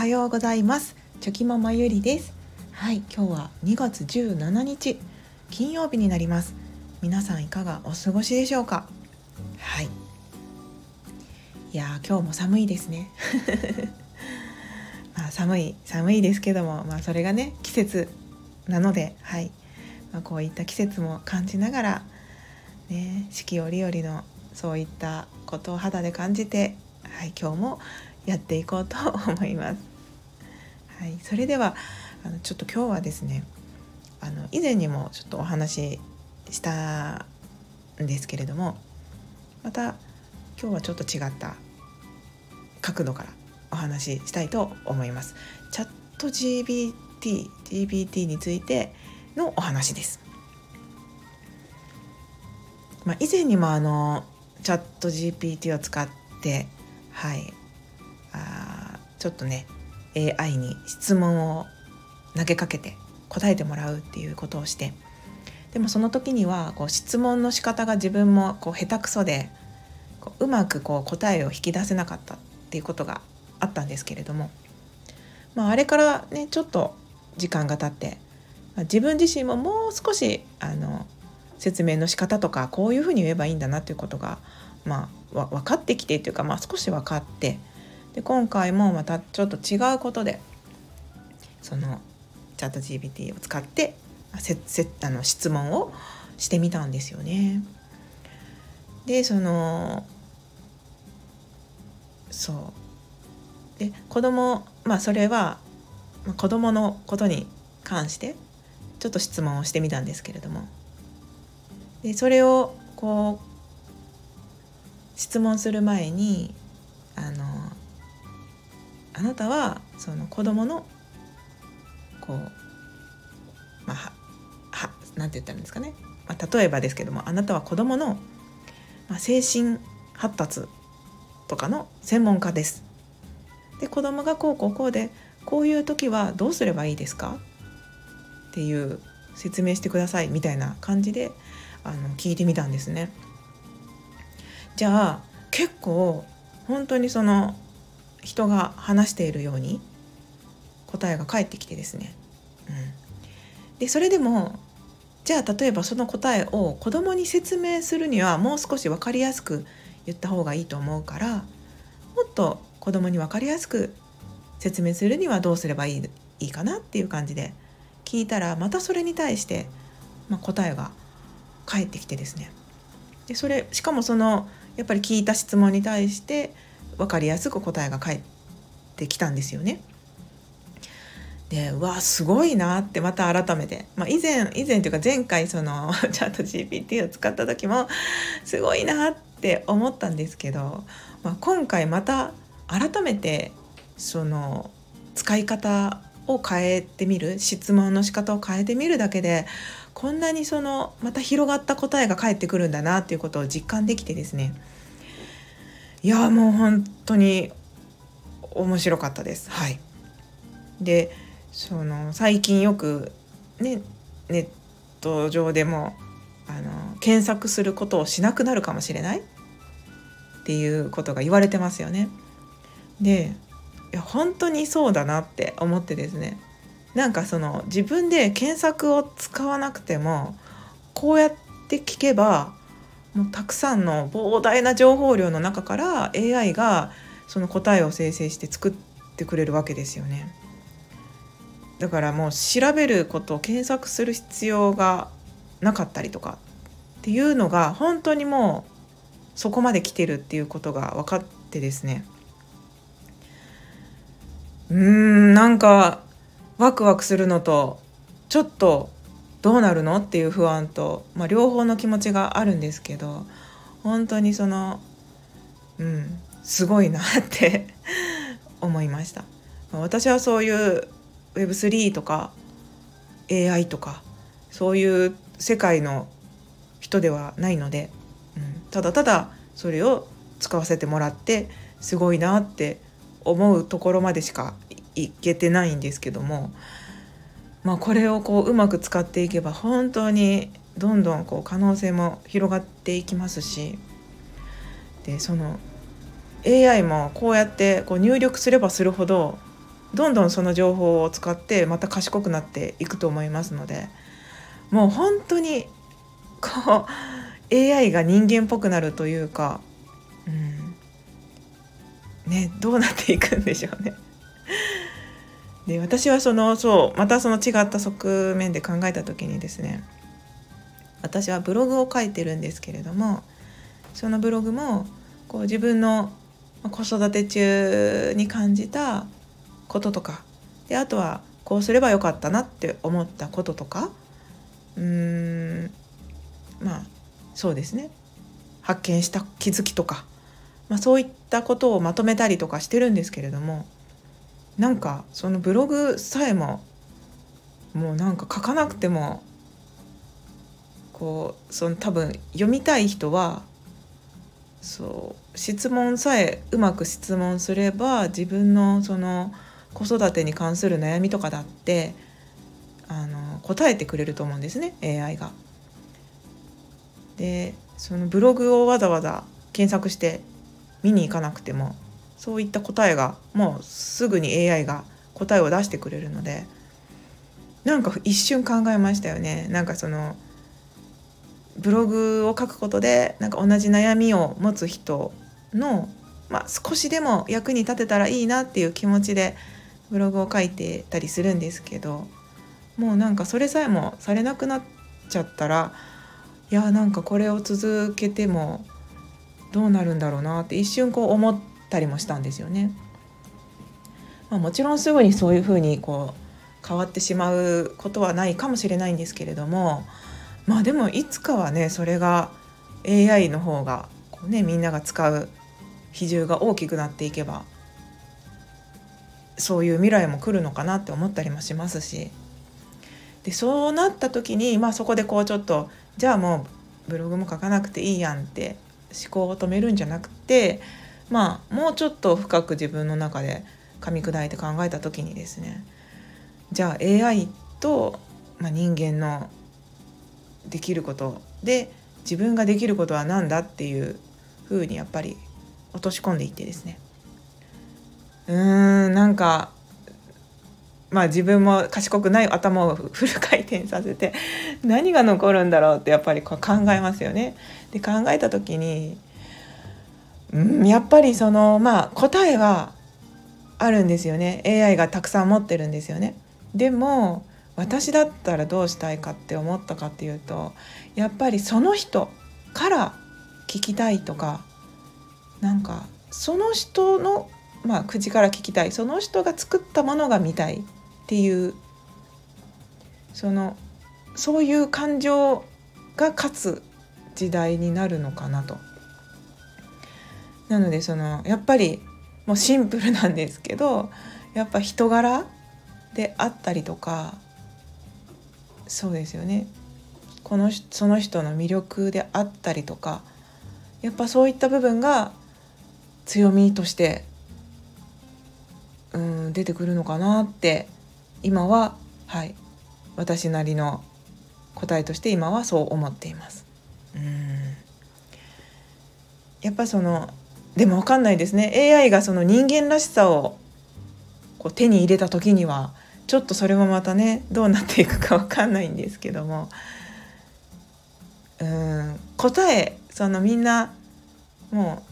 はようございます。チョキママゆりです。はい今日は2月17日金曜日になります。皆さんいかがお過ごしでしょうか？はい。いや今日も寒いですね。まあ寒い寒いですけどもまあそれがね季節なのではい、まあ、こういった季節も感じながらね四季折々のそういったことを肌で感じてはい今日もやっていこうと思います。はい、それではあのちょっと今日はですねあの以前にもちょっとお話ししたんですけれどもまた今日はちょっと違った角度からお話ししたいと思います。チャット GBT GPT についてのお話です。まあ、以前にもあのチャット GPT を使ってはいあちょっとね AI に質問を投げかけて答えてもらうっていうことをしてでもその時にはこう質問の仕方が自分もこう下手くそでこううまくこう答えを引き出せなかったっていうことがあったんですけれども、まあ、あれからねちょっと時間が経って、まあ、自分自身ももう少しあの説明の仕方とかこういうふうに言えばいいんだなということが、まあ、分かってきてというか、まあ、少し分かってで今回もまたちょっと違うことでそのチャット GPT を使ってせせあの質問をしてみたんですよね。でそのそうで子供まあそれは子供のことに関してちょっと質問をしてみたんですけれどもでそれをこう質問する前にあなたはその子供のこうまあはなんて言ったらいいんですかね、まあ、例えばですけどもあなたは子供の、まあ、精神発達とかの専門家です。で子供がこうこうこうでこういう時はどうすればいいですか？っていう説明してくださいみたいな感じであの聞いてみたんですね。じゃあ結構本当にその人が話しているように答えが返ってきてですね。うん、でそれでもじゃあ例えばその答えを子供に説明するにはもう少し分かりやすく言った方がいいと思うからもっと子供に分かりやすく説明するにはどうすればいいいいかなっていう感じで聞いたらまたそれに対して、まあ、答えが返ってきてですねでそれしかもそのやっぱり聞いた質問に対して分かりやすく答えが返ってきたんですよね。でうわすごいなってまた改めて、まあ、以前以前というか前回その チャット GPT を使った時もすごいなって思ったんですけど、まあ、今回また改めてその使い方を変えてみる質問の仕方を変えてみるだけでこんなにそのまた広がった答えが返ってくるんだなっていうことを実感できてですねいやもう本当に面白かったです。はい、でその最近よくねネット上でもあの検索することをしなくなるかもしれない？っていうことが言われてますよね。でいや本当にそうだなって思ってですねなんかその自分で検索を使わなくてもこうやって聞けばもうたくさんの膨大な情報量の中から AI がその答えを生成して作ってくれるわけですよね。だからもう調べることを検索する必要がなかったりとかっていうのが本当にもうそこまで来てるっていうことが分かってですねうーんなんかワクワクするのとちょっとどうなるの？っていう不安と、まあ、両方の気持ちがあるんですけど本当にそのうんすごいなって 思いました。私はそういう Web3 とか AI とかそういう世界の人ではないので、うん、ただただそれを使わせてもらってすごいなって思うところまでしかいけてないんですけどもまあ、これをこううまく使っていけば本当にどんどんこう可能性も広がっていきますしでその AI もこうやってこう入力すればするほどどんどんその情報を使ってまた賢くなっていくと思いますのでもう本当にこう AI が人間っぽくなるというか、うん、ねどうなっていくんでしょうね。で私はそのそうまたその違った側面で考えた時にですね私はブログを書いてるんですけれどもそのブログもこう自分の子育て中に感じたこととかであとはこうすればよかったなって思ったこととかうーんまあそうですね。発見した気づきとか、まあ、そういったことをまとめたりとかしてるんですけれどもなんかそのブログさえももうなんか書かなくてもこうその多分読みたい人はそう質問さえうまく質問すれば自分のその子育てに関する悩みとかだってあの答えてくれると思うんですね AI が。でそのブログをわざわざ検索して見に行かなくてもそういった答えがもうすぐに AI が答えを出してくれるのでなんか一瞬考えましたよね。なんかそのブログを書くことでなんか同じ悩みを持つ人の、まあ、少しでも役に立てたらいいなっていう気持ちでブログを書いてたりするんですけどもうなんかそれさえもされなくなっちゃったらいやなんかこれを続けてもどうなるんだろうなって一瞬こう思ったりもしたんですよね。まあ、もちろんすぐにそういうふうにこう変わってしまうことはないかもしれないんですけれどもまあでもいつかはねそれが AI の方がこう、ね、みんなが使う比重が大きくなっていけばそういう未来も来るのかなって思ったりもしますしでそうなった時に、まあ、そこでこうちょっとじゃあもうブログも書かなくていいやんって思考を止めるんじゃなくてまあもうちょっと深く自分の中で噛み砕いて考えた時にですねじゃあ AI と、まあ、人間のできることで自分ができることは何だっていうふうにやっぱり落とし込んでいってですねうーんなんかまあ自分も賢くない頭をフル回転させて何が残るんだろうってやっぱりこう考えますよね。で考えた時にうんやっぱりそのまあ答えはあるんですよね AI がたくさん持ってるんですよね。でも私だったらどうしたいかって思ったかっていうとやっぱりその人から聞きたいとかなんかその人のまあ口から聞きたいその人が作ったものが見たいっていうそのそういう感情が勝つ時代になるのかなと。なのでそのやっぱりもうシンプルなんですけどやっぱ人柄であったりとかそうですよねこのその人の魅力であったりとかやっぱそういった部分が強みとしてうん出てくるのかなって今ははい私なりの答えとして今はそう思っています。うんやっぱそのでも分かんないですね。AI がその人間らしさをこう手に入れた時にはちょっとそれもまたねどうなっていくか分かんないんですけども。うん答えそのみんなも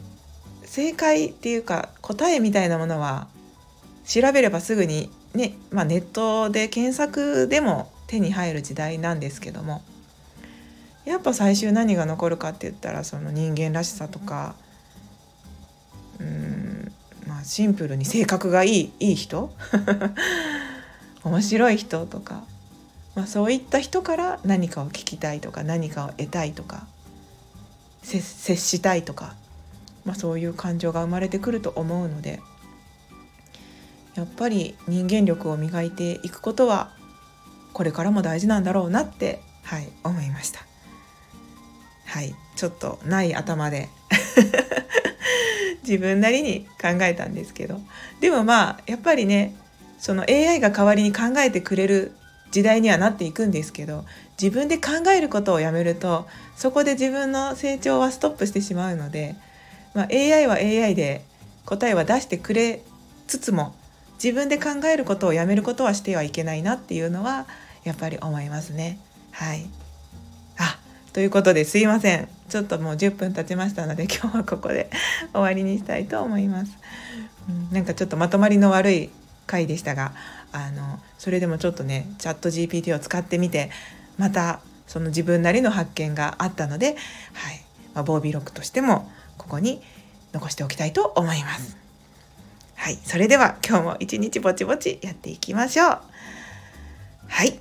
う正解っていうか答えみたいなものは調べればすぐにね、まあ、ネットで検索でも手に入る時代なんですけども。やっぱ最終何が残るかって言ったらその人間らしさとかシンプルに性格がいいいい人？面白い人とか、まあ、そういった人から何かを聞きたいとか何かを得たいとか接したいとか、まあ、そういう感情が生まれてくると思うので。やっぱり人間力を磨いていくことはこれからも大事なんだろうなってはい思いました。はいちょっとない頭で。自分なりに考えたんですけどでもまあやっぱりねその AI が代わりに考えてくれる時代にはなっていくんですけど自分で考えることをやめるとそこで自分の成長はストップしてしまうので、まあ、AI は AI で答えは出してくれつつも自分で考えることをやめることはしてはいけないなっていうのはやっぱり思いますね。はいということですいませんちょっともう10分経ちましたので今日はここで 終わりにしたいと思います。うん、なんかちょっとまとまりの悪い回でしたがあのそれでもちょっとねチャット GPT を使ってみてまたその自分なりの発見があったので、はいまあ、防備録としてもここに残しておきたいと思います。はい、それでは今日も一日ぼちぼちやっていきましょう。はい、